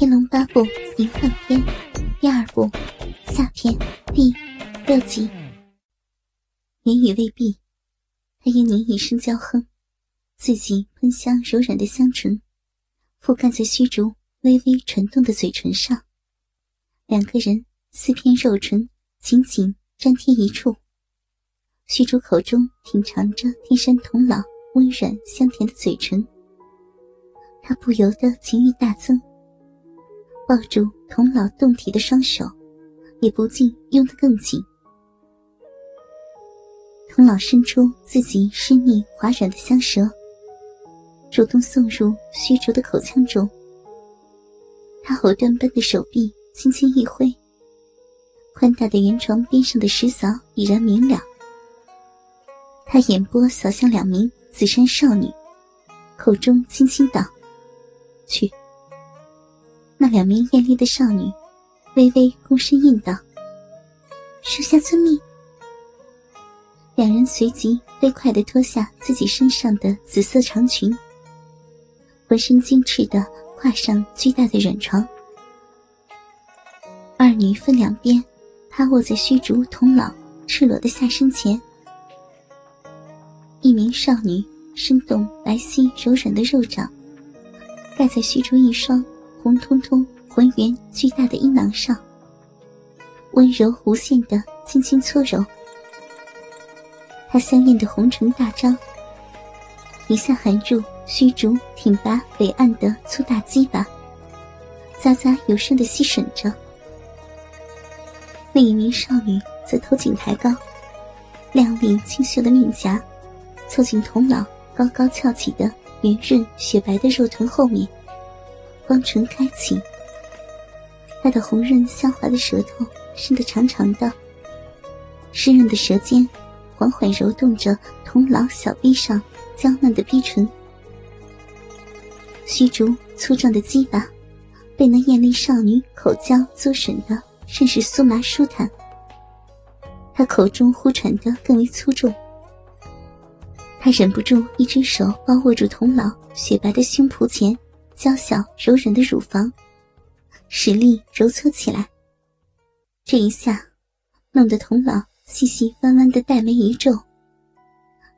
《天龙八部》淫荡篇第二部下篇第六集。言语未毕，他因你一声娇哼，自己喷香柔软的香唇，覆盖在虚竹微微传动的嘴唇上。两个人四片肉唇紧紧粘贴一处。虚竹口中品尝着天山童姥温软香甜的嘴唇，他不由得情欲大增。抱住童老动体的双手，也不禁拥得更紧。童老伸出自己湿腻滑软的香舌，主动送入虚竹的口腔中。他藕断般的手臂轻轻一挥，宽大的圆床边上的石嫂已然明了。他眼波扫向两名紫衫少女，口中轻轻道：“去。”那两名艳丽的少女，微微躬身应道：“属下遵命。”两人随即飞快地脱下自己身上的紫色长裙，浑身精致地跨上巨大的软床。二女分两边，趴卧在虚竹童老赤裸的下身前。一名少女伸动白皙柔软的肉掌，盖在虚竹一双。红彤彤、浑圆巨大的阴囊上，温柔无限的轻轻搓揉。他香艳的红唇大张，一下含入虚竹挺拔伟岸的粗大鸡巴，咂咂有声的吸吮着。另一名少女则头颈抬高，亮丽清秀的面颊，凑近童姥高高翘起的圆润雪白的肉臀后面。双唇开启，他的红润香滑的舌头伸得长长的，湿润的舌尖缓缓揉动着童老小臂上娇嫩的逼唇。虚竹粗壮的鸡巴被那艳丽少女口交作吮的甚是酥麻舒坦，他口中呼喘的更为粗重。他忍不住一只手包握住童老雪白的胸脯前。娇小柔软的乳房，使力揉搓起来。这一下，弄得童老细细弯弯的黛眉一皱，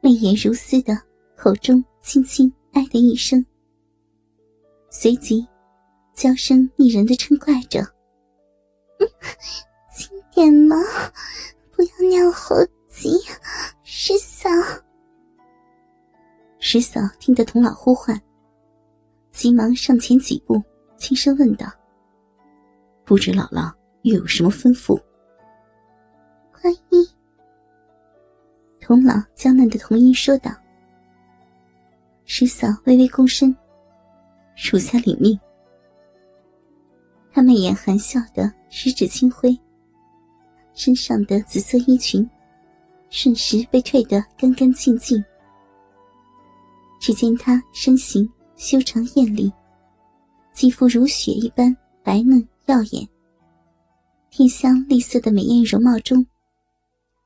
媚眼如丝的口中轻轻哎的一声，随即娇声腻人的嗔怪着：“轻点嘛，不要尿猴急，师嫂。”师嫂听得童老呼唤。急忙上前几步，轻声问道：“不知姥姥又有什么吩咐？”观音，童姥娇嫩的童音说道。师嫂微微躬身，属下领命。他媚眼含笑的十指轻挥，身上的紫色衣裙瞬时被褪得干干净净。只见他身形。修长艳丽，肌肤如雪一般白嫩耀眼。天香丽色的美艳容貌中，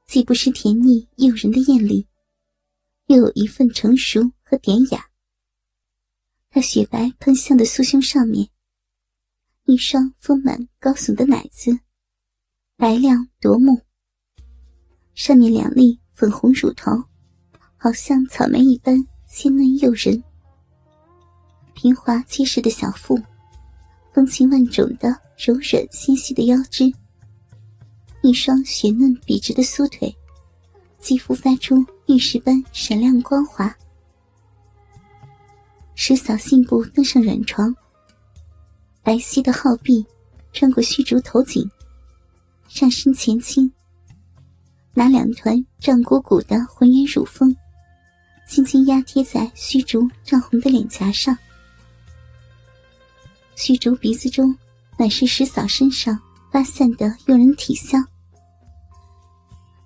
既不失甜腻诱人的艳丽，又有一份成熟和典雅。她雪白喷香的酥胸上面，一双丰满高耸的奶子，白亮夺目。上面两粒粉红乳头，好像草莓一般鲜嫩诱人。平滑结实的小腹，风情万种的柔软纤细的腰肢，一双雪嫩笔直的酥腿，肌肤发出玉石般闪亮光滑。石嫂信步登上软床，白皙的皓臂穿过虚竹头颈，上身前倾，拿两团胀鼓鼓的浑圆乳峰，轻轻压贴在虚竹涨红的脸颊上。虚竹鼻子中满是石嫂身上发散的诱人体香，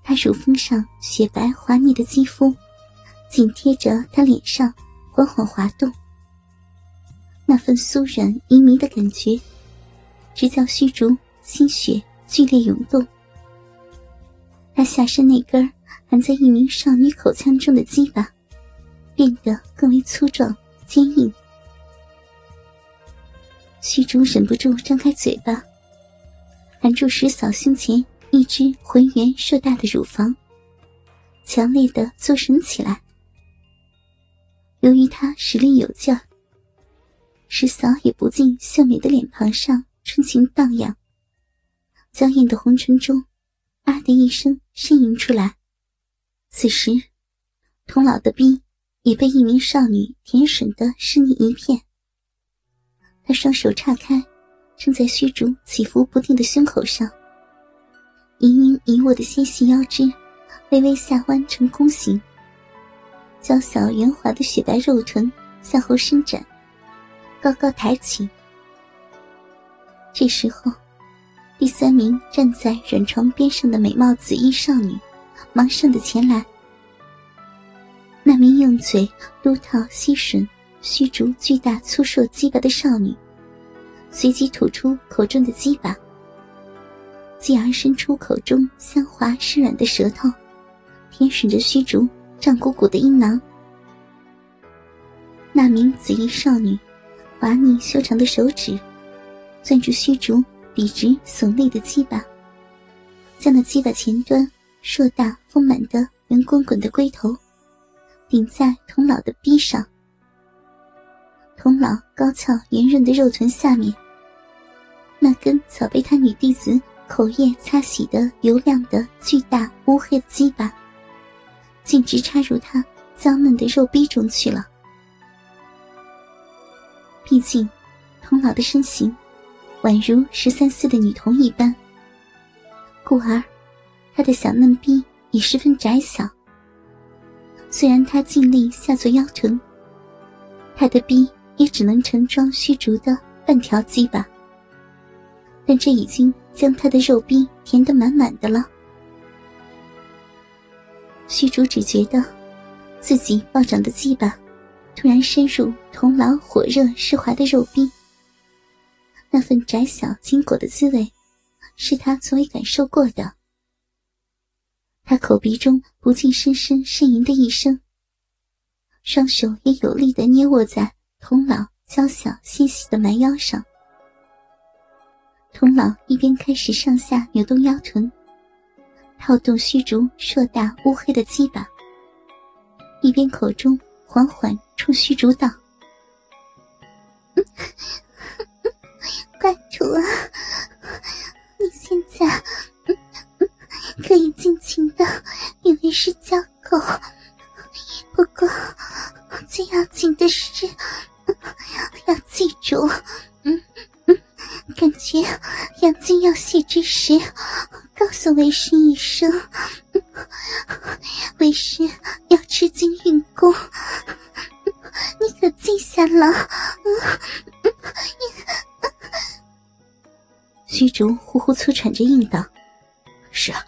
她乳峰上雪白滑腻的肌肤紧贴着他脸上，缓缓滑动。那份酥软旖旎的感觉，直叫虚竹心血剧烈涌动。她下身那根含在一名少女口腔中的鸡巴，变得更为粗壮坚硬。虚竹忍不住张开嘴巴，含住石嫂胸前一只浑圆硕大的乳房，强烈的作声起来。由于他实力有劲，石嫂也不禁秀美的脸庞上春情荡漾，娇艳的红唇中，啊的一声呻吟出来。此时，童老的逼已被一名少女舔吮的湿腻一片。他双手岔开，撑在虚竹起伏不定的胸口上，盈盈一握的纤细腰肢微微下弯成弓形，娇小圆滑的雪白肉臀向后伸展，高高抬起。这时候，第三名站在软床边上的美貌紫衣少女忙上的前来，那名用嘴撸套吸吮。虚竹巨大粗硕鸡巴的少女，随即吐出口中的鸡巴，继而伸出口中香滑湿软的舌头，舔吮着虚竹胀鼓鼓的阴囊。那名紫衣少女，滑腻修长的手指，攥住虚竹笔直耸立的鸡巴，将那鸡巴前端硕大丰满的圆滚滚的龟头，顶在童老的逼上。童老高翘圆润的肉臀下面，那根早被他女弟子口液擦洗的油亮的巨大乌黑的鸡巴，径直插入他娇嫩的肉壁中去了。毕竟，童老的身形宛如十三岁的女童一般，故而他的小嫩逼已十分窄小。虽然他尽力下作腰臀，他的逼。也只能盛装虚竹的半条鸡巴，但这已经将他的肉壁填得满满的了。虚竹只觉得自己暴涨的鸡巴突然深入童老火热湿滑的肉壁，那份窄小紧裹的滋味是他从未感受过的。他口鼻中不禁深深呻吟的一声，双手也有力的捏握在。童姥娇小纤细的蛮腰上，童姥一边开始上下扭动腰臀，套动虚竹硕大乌黑的鸡巴，一边口中缓缓冲虚竹道：“虚竹呼呼粗喘着应道：“是啊，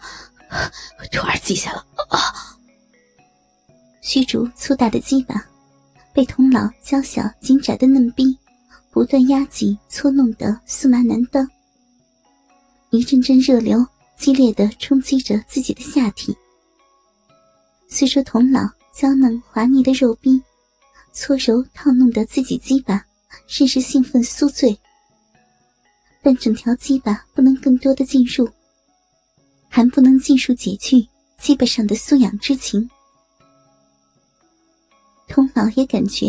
徒儿记下了。”啊！虚竹粗大的鸡巴。被童老娇小紧窄的嫩逼不断压挤搓弄的酥麻难当，一阵阵热流激烈的冲击着自己的下体。虽说童老娇嫩滑腻的肉逼搓揉套弄的自己鸡巴甚是兴奋酥醉，但整条鸡巴不能更多的进入，还不能尽数解去鸡巴上的素痒之情。童老也感觉，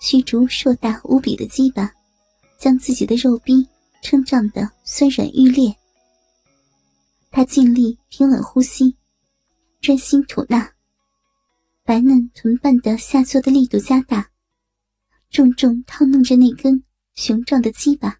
虚竹硕大无比的鸡巴，将自己的肉壁撑胀的酸软欲裂。他尽力平稳呼吸，专心吐纳，白嫩臀瓣的下坐的力度加大，重重套弄着那根雄壮的鸡巴。